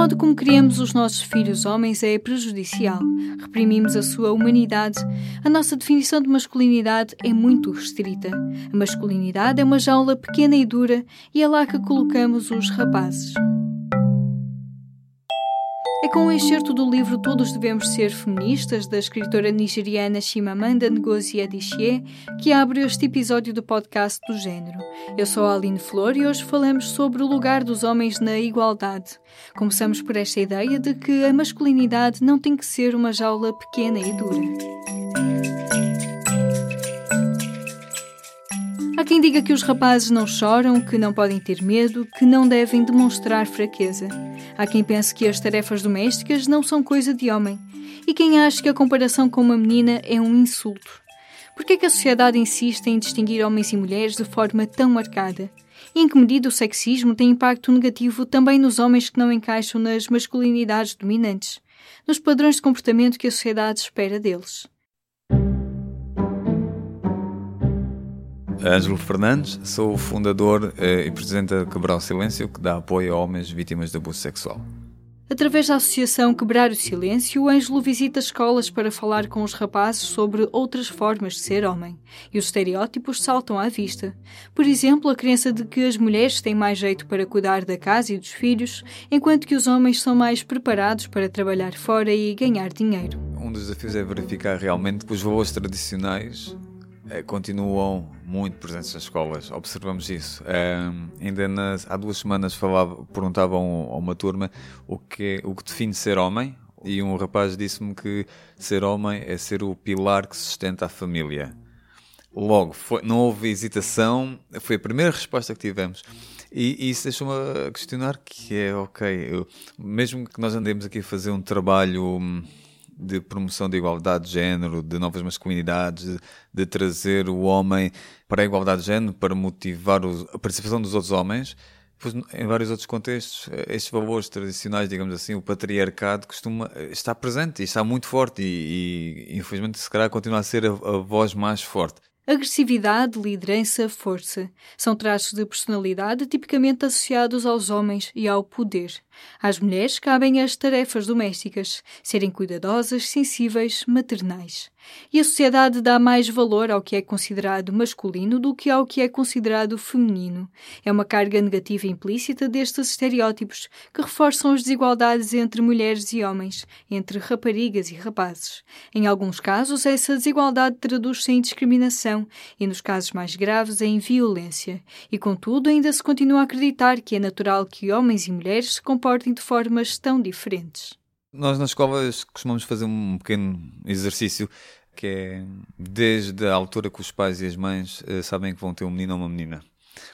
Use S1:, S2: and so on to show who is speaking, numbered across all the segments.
S1: modo como criamos os nossos filhos homens é prejudicial. Reprimimos a sua humanidade. A nossa definição de masculinidade é muito restrita. A masculinidade é uma jaula pequena e dura e é lá que colocamos os rapazes. Com o excerto do livro Todos Devemos Ser Feministas, da escritora nigeriana Chimamanda Ngozi Adichie, que abre este episódio do podcast do género. Eu sou a Aline Flor e hoje falamos sobre o lugar dos homens na igualdade. Começamos por esta ideia de que a masculinidade não tem que ser uma jaula pequena e dura. Há quem diga que os rapazes não choram, que não podem ter medo, que não devem demonstrar fraqueza. Há quem pense que as tarefas domésticas não são coisa de homem. E quem acha que a comparação com uma menina é um insulto. Por que é que a sociedade insiste em distinguir homens e mulheres de forma tão marcada? E em que medida o sexismo tem impacto negativo também nos homens que não encaixam nas masculinidades dominantes, nos padrões de comportamento que a sociedade espera deles?
S2: Ângelo Fernandes, sou o fundador eh, e presidente da Quebrar o Silêncio, que dá apoio a homens vítimas de abuso sexual.
S1: Através da associação Quebrar o Silêncio, o Ângelo visita escolas para falar com os rapazes sobre outras formas de ser homem. E os estereótipos saltam à vista. Por exemplo, a crença de que as mulheres têm mais jeito para cuidar da casa e dos filhos, enquanto que os homens são mais preparados para trabalhar fora e ganhar dinheiro.
S2: Um dos desafios é verificar realmente que os valores tradicionais continuam muito presentes nas escolas, observamos isso. Um, ainda nas, há duas semanas falava, perguntavam a uma turma o que, o que define ser homem, e um rapaz disse-me que ser homem é ser o pilar que sustenta a família. Logo, foi, não houve hesitação, foi a primeira resposta que tivemos. E, e isso deixou-me a questionar que é, ok, eu, mesmo que nós andemos aqui a fazer um trabalho hum, de promoção da igualdade de género, de novas masculinidades, de, trazer o homem para a igualdade de género, para motivar a participação dos outros homens. Pois, em vários outros contextos, estes valores tradicionais, digamos assim, o patriarcado costuma estar presente e está muito forte e, e infelizmente se calhar continua a ser a, a voz mais forte.
S1: Agressividade, liderança, força são traços de personalidade tipicamente associados aos homens e ao poder. Às mulheres cabem as tarefas domésticas, serem cuidadosas, sensíveis, maternais. E a sociedade dá mais valor ao que é considerado masculino do que ao que é considerado feminino. É uma carga negativa implícita destes estereótipos que reforçam as desigualdades entre mulheres e homens, entre raparigas e rapazes. Em alguns casos, essa desigualdade traduz-se em discriminação e, nos casos mais graves, em violência. E, contudo, ainda se continua a acreditar que é natural que homens e mulheres se comportem de formas tão diferentes.
S2: Nós nas escolas costumamos fazer um pequeno exercício que é desde a altura que os pais e as mães uh, sabem que vão ter um menino ou uma menina.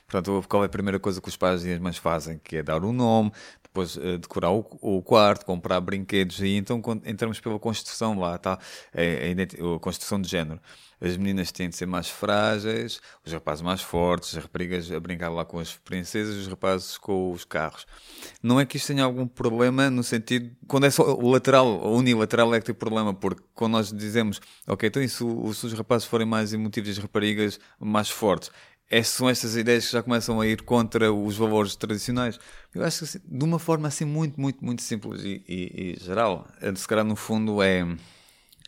S2: Portanto, qual é a primeira coisa que os pais e as mães fazem? Que é dar o um nome, depois uh, decorar o, o, quarto, comprar brinquedos, e então entramos pela construção lá, tá? É, a, a construção de género. As meninas têm de ser mais frágeis, os rapazes mais fortes, as raparigas a brincar lá com as princesas, os rapazes com os carros. Não é que isto tenha algum problema no sentido. Quando é só o lateral, o unilateral é que tem problema, porque quando nós dizemos, ok, então se os rapazes forem mais emotivos e as raparigas mais fortes? Essas são estas ideias que já começam a ir contra os valores tradicionais. Eu acho que assim, de uma forma assim muito, muito, muito simples e, e, e geral, se calhar no fundo é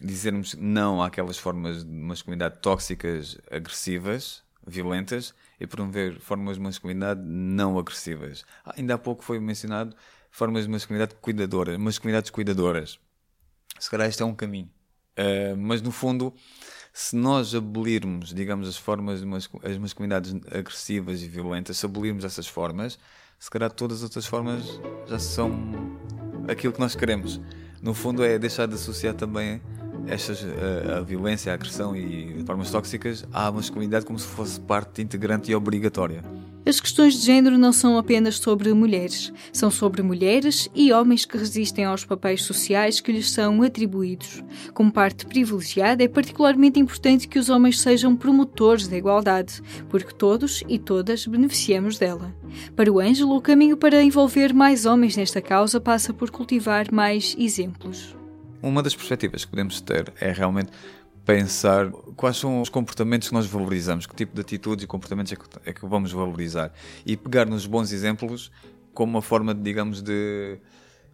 S2: dizermos não àquelas formas de masculinidade tóxicas, agressivas, violentas e promover formas de masculinidade não agressivas. Ah, ainda há pouco foi mencionado formas de masculinidade cuidadoras, masculinidades cuidadoras. Se calhar este é um caminho. Uh, mas no fundo, se nós abolirmos, digamos, as formas, as masculinidades agressivas e violentas, se abolirmos essas formas, se calhar todas as outras formas já são aquilo que nós queremos. No fundo, é deixar de associar também estas, a, a, violência, a agressão e formas tóxicas à masculinidade como se fosse parte integrante e obrigatória.
S1: As questões de género não são apenas sobre mulheres, são sobre mulheres e homens que resistem aos papéis sociais que lhes são atribuídos. Como parte privilegiada, é particularmente importante que os homens sejam promotores da igualdade, porque todos e todas beneficiamos dela. Para o Ângelo, o caminho para envolver mais homens nesta causa passa por cultivar mais exemplos.
S2: Uma das perspectivas que podemos ter é realmente pensar quais são os comportamentos que nós valorizamos, que tipo de atitudes e comportamentos é que, é que vamos valorizar e pegar nos bons exemplos como uma forma, digamos, de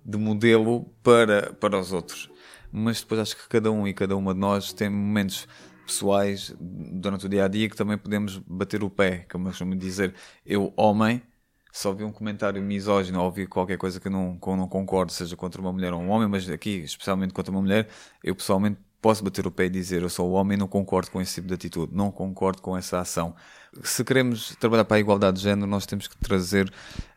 S2: de modelo para, para os outros. Mas depois acho que cada um e cada uma de nós tem momentos pessoais durante o dia a dia que também podemos bater o pé, como eu costumo dizer. Eu, homem, se ouvir um comentário misógino ou ouvir qualquer coisa que não, que eu não concordo, seja contra uma mulher ou um homem, mas aqui, especialmente contra uma mulher, eu pessoalmente posso bater o pé e dizer eu sou homem e não concordo com esse tipo de atitude, não concordo com essa ação. Se queremos trabalhar para a igualdade de género, nós temos que trazer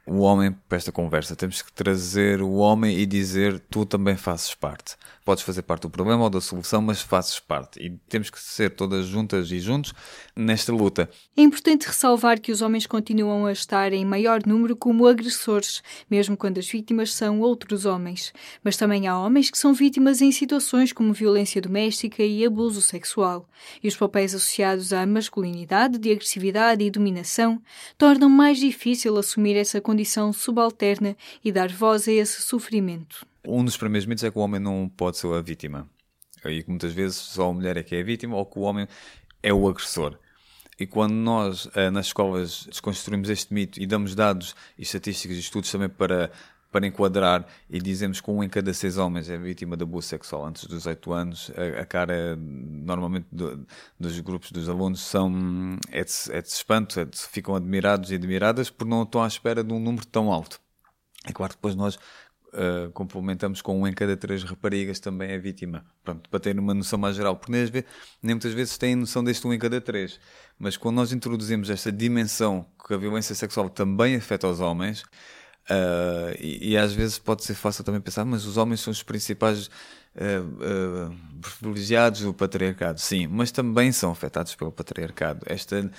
S2: o homem para esta conversa. Temos que trazer o homem e dizer tu também fazes parte. Podes fazer parte do problema ou da solução, mas fazes parte. E temos que ser todas juntas e juntos nesta luta.
S1: É importante ressalvar que os homens continuam a estar em maior número como agressores, mesmo quando as vítimas são outros homens. Mas também há homens que são vítimas em situações como violência doméstica e abuso sexual. E os papéis associados à masculinidade, de agressividade e dominação tornam mais difícil assumir essa condição subalterna e dar voz a esse sofrimento.
S2: Um dos primeiros mitos é que o homem não pode ser a vítima. E que muitas vezes só a mulher é que é a vítima ou que o homem é o agressor. E quando nós, eh, nas escolas, desconstruímos este mito e damos dados e estatísticas e estudos também para para enquadrar e dizemos que um em cada seis homens é vítima de abuso sexual antes dos 18 anos, a, a cara normalmente do, dos grupos dos alunos são é de, é de espanto, é de, ficam admirados e admiradas por não estão à espera de um número tão alto. É claro depois nós uh, complementamos com um em cada três raparigas também é vítima. Pronto, para ter uma noção mais geral, porque nem, nem muitas vezes têm noção deste um em cada três. Mas quando nós introduzimos esta dimensão que a violência sexual também afeta os homens, Uh, e, e, às vezes pode ser fácil também pensar, mas os homens são os principais uh, privilegiados do patriarcado. Sim, mas também são afetados pelo patriarcado. Esta,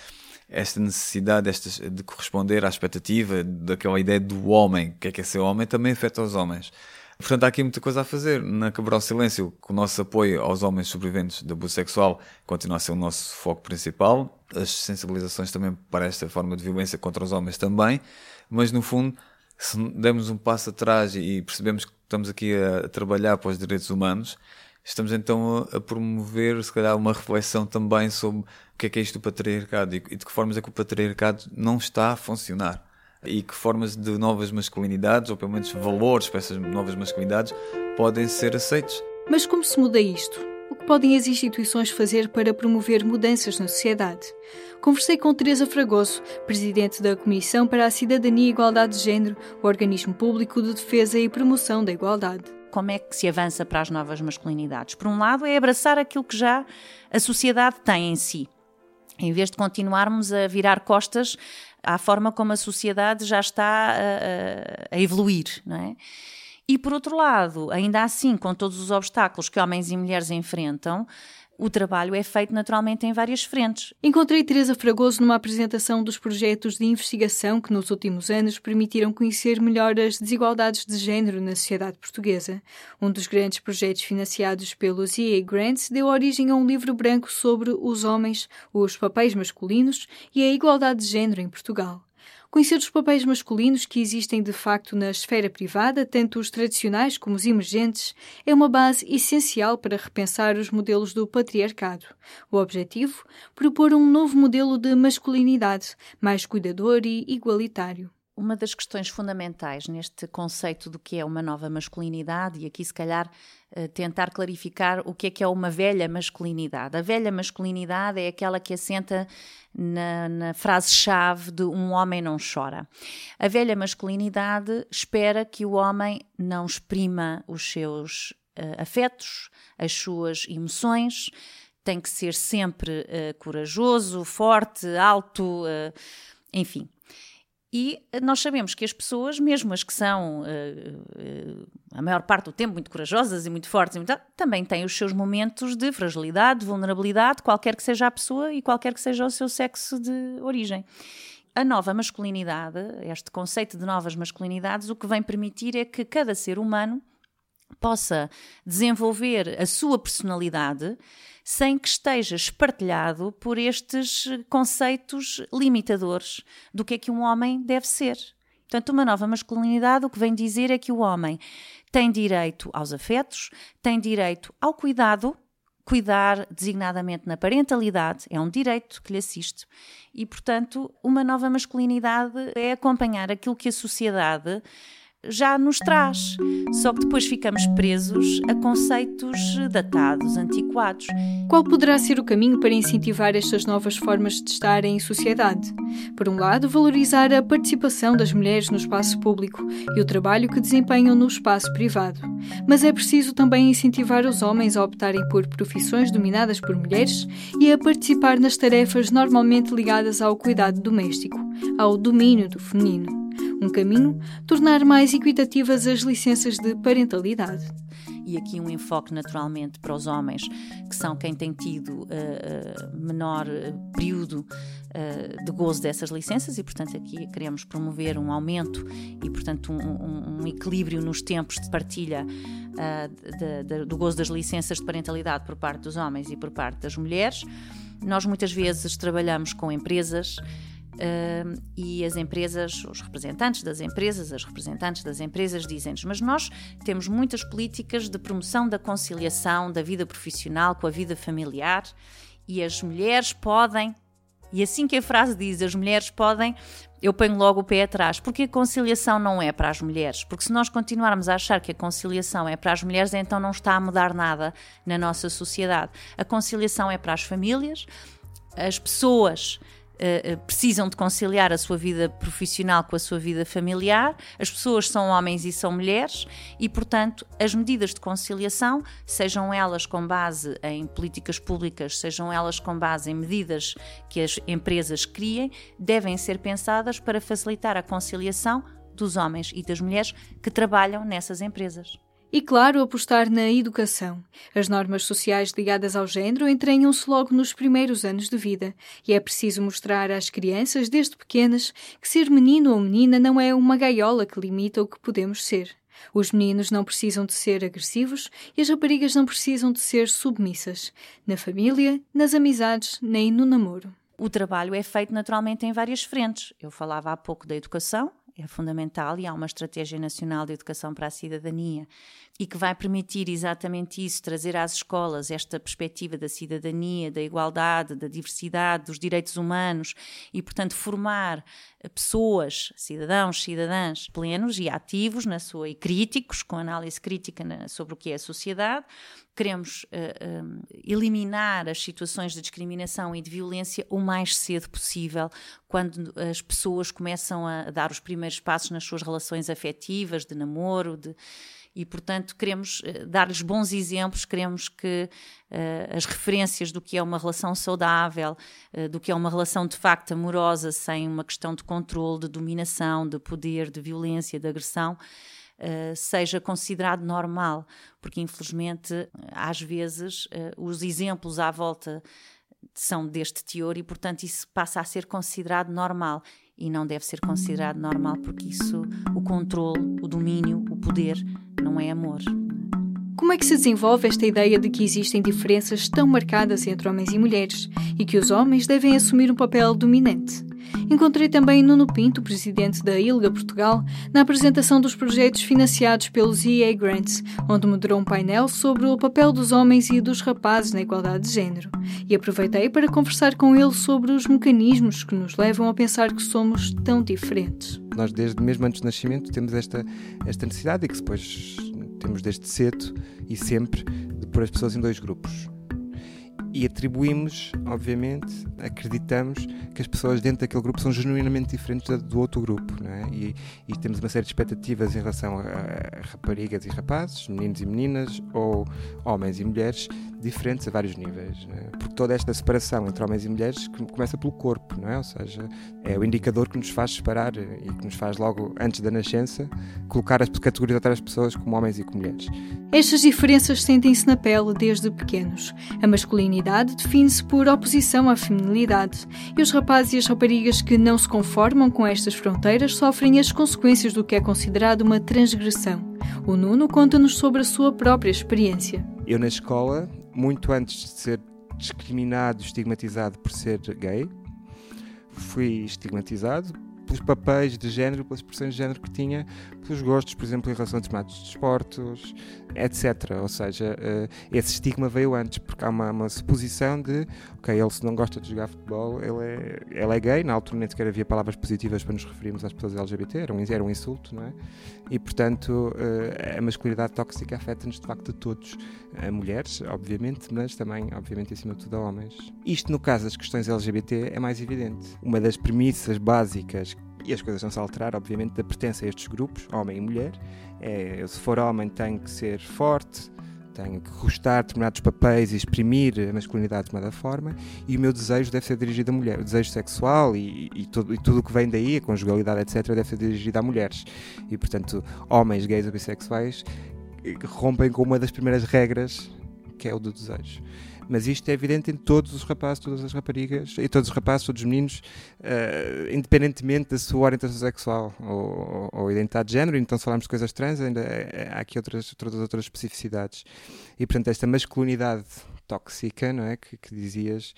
S2: esta necessidade esta, de corresponder à expectativa daquela ideia do homem, que é que é ser homem, também afeta os homens. Portanto, há aqui muita coisa a fazer. Na Quebrar o Silêncio, com o nosso apoio aos homens sobreviventes de abuso sexual, continua a ser o nosso foco principal. As sensibilizações também para esta forma de violência contra os homens também. Mas, no fundo, se demos um passo atrás e percebemos que estamos aqui a trabalhar para os direitos humanos, estamos então a, promover, se calhar, uma reflexão também sobre o que é que é isto do patriarcado e de que formas é que o patriarcado não está a funcionar e que formas de novas masculinidades, ou pelo menos valores para essas novas masculinidades, podem ser aceitos.
S1: Mas como se muda isto? O que podem as instituições fazer para promover mudanças na sociedade? Conversei com Teresa Fragoso, presidente da Comissão para a Cidadania e Igualdade de Gênero, o organismo público de defesa e promoção da igualdade.
S3: Como é que se avança para as novas masculinidades? Por um lado, é abraçar aquilo que já a sociedade tem em si. Em vez de continuarmos a virar costas à forma como a sociedade já está a, a evoluir, não é? E por outro lado, ainda assim, com todos os obstáculos que homens e mulheres enfrentam, o trabalho é feito naturalmente em várias frentes.
S1: Encontrei Teresa Fragoso numa apresentação dos projetos de investigação que nos últimos anos permitiram conhecer melhor as desigualdades de género na sociedade portuguesa. Um dos grandes projetos financiados pelos EA Grants deu origem a um livro branco sobre os homens, os papéis masculinos e a igualdade de género em Portugal. Conhecer os papéis masculinos que existem de facto na esfera privada, tanto os tradicionais como os emergentes, é uma base essencial para repensar os modelos do patriarcado. O objetivo? Propor um novo modelo de masculinidade, mais cuidador e igualitário
S3: uma das questões fundamentais neste conceito do que é uma nova masculinidade, e aqui se calhar eh, tentar clarificar o que é que é uma velha masculinidade. A velha masculinidade é aquela que assenta na, na frase-chave de um homem não chora. A velha masculinidade espera que o homem não exprima os seus uh, afetos, as suas emoções, tem que ser sempre uh, corajoso, forte, alto, uh, enfim. E nós sabemos que as pessoas, mesmo as que são, uh, uh, a maior parte do tempo, muito corajosas e muito fortes, também têm os seus momentos de fragilidade, de vulnerabilidade, qualquer que seja a pessoa e qualquer que seja o seu sexo de origem. A nova masculinidade, este conceito de novas masculinidades, o que vem permitir é que cada ser humano possa desenvolver a sua personalidade sem que esteja espartilhado por estes conceitos limitadores do que é que um homem deve ser. Portanto, uma nova masculinidade o que vem dizer é que o homem tem direito aos afetos, tem direito ao cuidado, cuidar designadamente na parentalidade, é um direito que lhe assiste. E, portanto, uma nova masculinidade é acompanhar aquilo que a sociedade já nos traz. Só que depois ficamos presos a conceitos datados, antiquados.
S1: Qual poderá ser o caminho para incentivar estas novas formas de estar em sociedade? Por um lado, valorizar a participação das mulheres no espaço público e o trabalho que desempenham no espaço privado. Mas é preciso também incentivar os homens a optarem por profissões dominadas por mulheres e a participar nas tarefas normalmente ligadas ao cuidado doméstico, ao domínio do feminino. Um caminho, tornar mais equitativas as licenças de parentalidade.
S3: E aqui um enfoque naturalmente para os homens, que são quem tem tido uh, uh, menor período uh, de gozo dessas licenças, e portanto aqui queremos promover um aumento e portanto um, um, um equilíbrio nos tempos de partilha de, de, do gozo das licenças de parentalidade por parte dos homens e por parte das mulheres. Nós muitas vezes trabalhamos com empresas Uh, e as empresas, os representantes das empresas, as representantes das empresas dizem-nos, mas nós temos muitas políticas de promoção da conciliação da vida profissional com a vida familiar e as mulheres podem, e assim que a frase diz, as mulheres podem, eu ponho logo o pé atrás, porque a conciliação não é para as mulheres, porque se nós continuarmos a achar que a conciliação é para as mulheres, então não está a mudar nada na nossa sociedade. A conciliação é para as famílias, as pessoas Uh, precisam de conciliar a sua vida profissional com a sua vida familiar, as pessoas são homens e são mulheres e, portanto, as medidas de conciliação, sejam elas com base em políticas públicas, sejam elas com base em medidas que as empresas criem, devem ser pensadas para facilitar a conciliação dos homens e das mulheres que trabalham nessas empresas.
S1: E, claro, apostar na educação. As normas sociais ligadas ao género entranham-se logo nos primeiros anos de vida, e é preciso mostrar às crianças, desde pequenas, que ser menino ou menina não é uma gaiola que limita o que podemos ser. Os meninos não precisam de ser agressivos e as raparigas não precisam de ser submissas, na família, nas amizades, nem no namoro.
S3: O trabalho é feito naturalmente em várias frentes. Eu falava há pouco da educação, é fundamental e há uma estratégia nacional de educação para a cidadania e que vai permitir exatamente isso, trazer às escolas esta perspectiva da cidadania, da igualdade, da diversidade, dos direitos humanos e, portanto, formar pessoas, cidadãos, cidadãs plenos e ativos na sua e críticos, com análise crítica na, sobre o que é a sociedade. Queremos uh, uh, eliminar as situações de discriminação e de violência o mais cedo possível, quando as pessoas começam a dar os primeiros passos nas suas relações afetivas, de namoro, de e, portanto, queremos uh, dar-lhes bons exemplos, queremos que uh, as referências do que é uma relação saudável, uh, do que é uma relação de facto amorosa, sem uma questão de controle, de dominação, de poder, de violência, de agressão. Seja considerado normal, porque infelizmente às vezes os exemplos à volta são deste teor e, portanto, isso passa a ser considerado normal e não deve ser considerado normal porque isso, o controle, o domínio, o poder, não é amor.
S1: Como é que se desenvolve esta ideia de que existem diferenças tão marcadas entre homens e mulheres e que os homens devem assumir um papel dominante? Encontrei também Nuno Pinto, presidente da ILGA Portugal, na apresentação dos projetos financiados pelos EA Grants, onde moderou um painel sobre o papel dos homens e dos rapazes na igualdade de género. E aproveitei para conversar com ele sobre os mecanismos que nos levam a pensar que somos tão diferentes.
S4: Nós, desde mesmo antes do nascimento, temos esta, esta necessidade e que depois temos desde cedo e sempre de pôr as pessoas em dois grupos e atribuímos, obviamente, acreditamos que as pessoas dentro daquele grupo são genuinamente diferentes do outro grupo, é? E, e temos uma série de expectativas em relação a raparigas e rapazes, meninos e meninas, ou homens e mulheres, diferentes a vários níveis, é? porque toda esta separação entre homens e mulheres começa pelo corpo, não é? Ou seja, é o indicador que nos faz separar e que nos faz logo antes da nascença colocar as categorias as pessoas como homens e como mulheres.
S1: Estas diferenças sentem-se na pele desde pequenos. A masculinidade define-se por oposição à feminilidade, e os rapazes e as raparigas que não se conformam com estas fronteiras sofrem as consequências do que é considerado uma transgressão. O Nuno conta-nos sobre a sua própria experiência.
S4: Eu, na escola, muito antes de ser discriminado, estigmatizado por ser gay, fui estigmatizado pelos papéis de género, pelas expressões de género que tinha, pelos gostos, por exemplo, em relação a determinados desportos, etc. Ou seja, uh, esse estigma veio antes, porque há uma, uma, suposição de, ele se não gosta de jogar futebol, ele é, ele é gay, na altura nem sequer havia palavras positivas para nos referirmos às pessoas LGBT, era um, era um insulto, não é? E, portanto, uh, a masculinidade tóxica afeta-nos de facto a todos, a mulheres, obviamente, mas também, obviamente, acima de tudo a homens. Isto, no caso das questões LGBT, é mais evidente. Uma das premissas básicas e as coisas vão se alterar, obviamente, da pertença a estes grupos, homem e mulher. É, se for homem, tem que ser forte, tem que gostar de determinados papéis e exprimir a masculinidade de uma forma, e o meu desejo deve ser dirigido a mulher. O desejo sexual e, e, tudo, e tudo o que vem daí, a conjugalidade, etc., deve ser dirigido a mulheres. E, portanto, homens gays ou bissexuais rompem com uma das primeiras regras, que é o do desejo. Mas isto é evidente em todos os rapazes, todas as raparigas, e todos os rapazes, todos os meninos, uh, independentemente da sua orientação sexual ou, ou, identidade de género. Então, se falarmos de coisas trans, ainda há aqui outras, outras, outras especificidades. E, portanto, esta masculinidade tóxica, não é? Que, que dizias,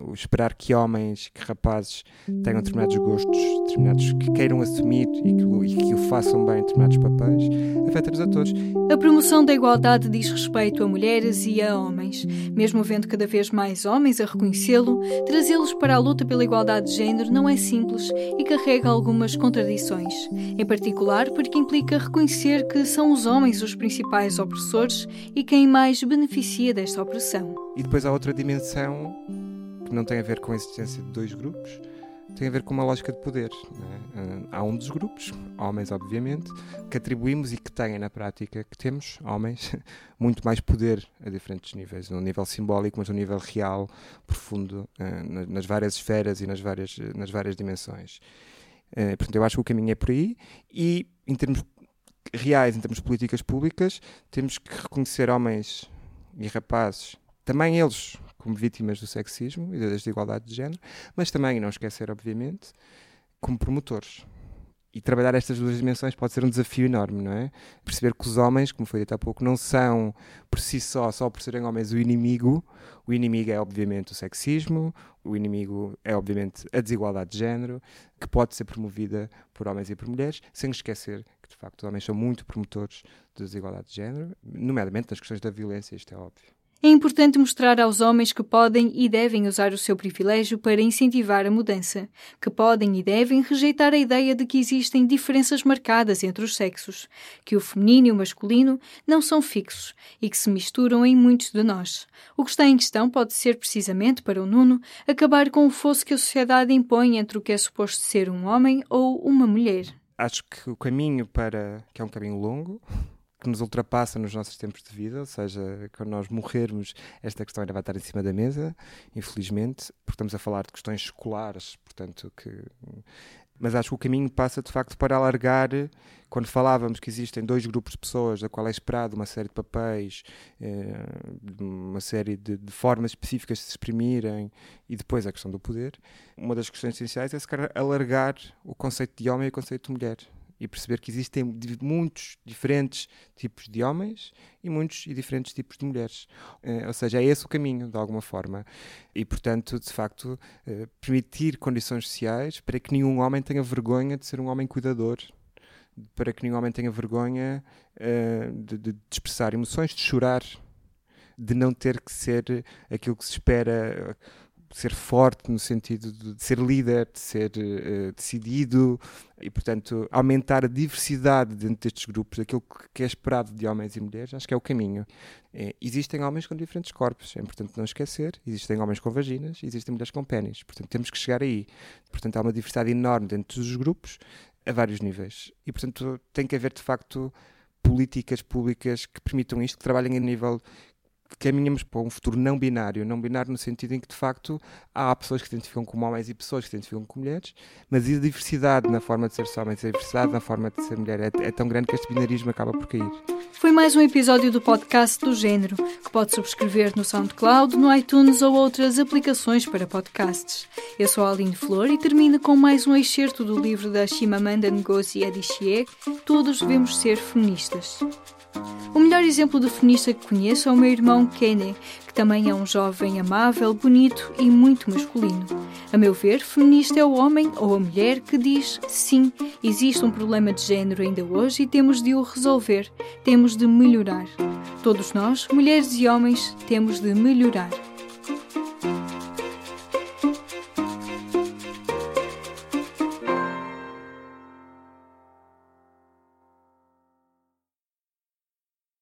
S4: o esperar que homens, que rapazes tenham determinados gostos, determinados que queiram assumir e que, e que o façam bem em determinados papéis, afeta-nos a todos.
S1: A promoção da igualdade diz respeito a mulheres e a homens. Mesmo havendo cada vez mais homens a reconhecê-lo, trazê-los para a luta pela igualdade de género não é simples e carrega algumas contradições. Em particular, porque implica reconhecer que são os homens os principais opressores e quem mais beneficia desta opressão dimensão.
S4: E depois há outra dimensão que não tem a ver com a existência de dois grupos, tem a ver com uma lógica de poder. É? Há um dos grupos, homens, obviamente, que atribuímos e que têm na prática, que temos, homens, muito mais poder a diferentes níveis, no nível simbólico, mas no nível real, profundo, eh, nas várias esferas e nas várias, nas várias dimensões. Eh, portanto, eu acho que o caminho é por aí e, em termos reais, em termos de políticas públicas, temos que reconhecer homens e rapazes também eles como vítimas do sexismo e da desigualdade de género, mas também, não esquecer, obviamente, como promotores. E trabalhar estas duas dimensões pode ser um desafio enorme, não é? Perceber que os homens, como foi dito há pouco, não são por si só, só por serem homens, o inimigo. O inimigo é, obviamente, o sexismo, o inimigo é, obviamente, a desigualdade de género, que pode ser promovida por homens e por mulheres, sem esquecer que, de facto, os homens são muito promotores da desigualdade de género, nomeadamente nas questões da violência, isto é óbvio.
S1: É importante mostrar aos homens que podem e devem usar o seu privilégio para incentivar a mudança, que podem e devem rejeitar a ideia de que existem diferenças marcadas entre os sexos, que o feminino e o masculino não são fixos e que se misturam em muitos de nós. O que está em questão pode ser precisamente para o Nuno acabar com o fosso que a sociedade impõe entre o que é suposto ser um homem ou uma mulher.
S4: Acho que o caminho para que é um caminho longo que nos ultrapassa nos nossos tempos de vida, ou seja, quando nós morrermos, esta questão ainda vai estar em cima da mesa, infelizmente, porque estamos a falar de questões escolares, portanto, que. Mas acho que o caminho passa de facto para alargar, quando falávamos que existem dois grupos de pessoas, da qual é esperado uma série de papéis, eh, uma série de, de, formas específicas de se exprimirem, e depois a questão do poder, uma das questões essenciais é se alargar o conceito de homem e o conceito de mulher e perceber que existem muitos diferentes tipos de homens e muitos e diferentes tipos de mulheres. Uh, ou seja, é esse o caminho, de alguma forma. E, portanto, de facto, uh, permitir condições sociais para que nenhum homem tenha vergonha de ser um homem cuidador, para que nenhum homem tenha vergonha uh, de, de, expressar emoções, de chorar, de não ter que ser aquilo que se espera ser forte no sentido de ser líder, de ser uh, decidido e, portanto, aumentar a diversidade dentro destes grupos, aquilo que é esperado de homens e mulheres, acho que é o caminho. É, existem homens com diferentes corpos, é importante não esquecer. Existem homens com vaginas, existem mulheres com pênis. Portanto, temos que chegar aí. Portanto, há uma diversidade enorme dentro dos grupos, a vários níveis. E, portanto, tem que haver, de facto, políticas públicas que permitam isto, que trabalhem a nível caminhamos para um futuro não binário, não binário no sentido em que de facto há pessoas que se identificam como homens e pessoas que se identificam como mulheres, mas a diversidade na forma de ser homens e a diversidade na forma de ser mulher é, é, tão grande que este binarismo acaba por cair.
S1: Foi mais um episódio do podcast do Gênero, que pode subscrever no SoundCloud, no iTunes ou outras aplicações para podcasts. Eu sou a Aline Flor e termino com mais um excerto do livro da Chimamanda Ngozi Adichie, Todos Devemos Ser Feministas. O melhor exemplo de feminista que conheço é o meu irmão Kenny, que também é um jovem amável, bonito e muito masculino. A meu ver, feminista é o homem ou a mulher que diz sim, existe um problema de género ainda hoje e temos de o resolver, temos de melhorar. Todos nós, mulheres e homens, temos de melhorar.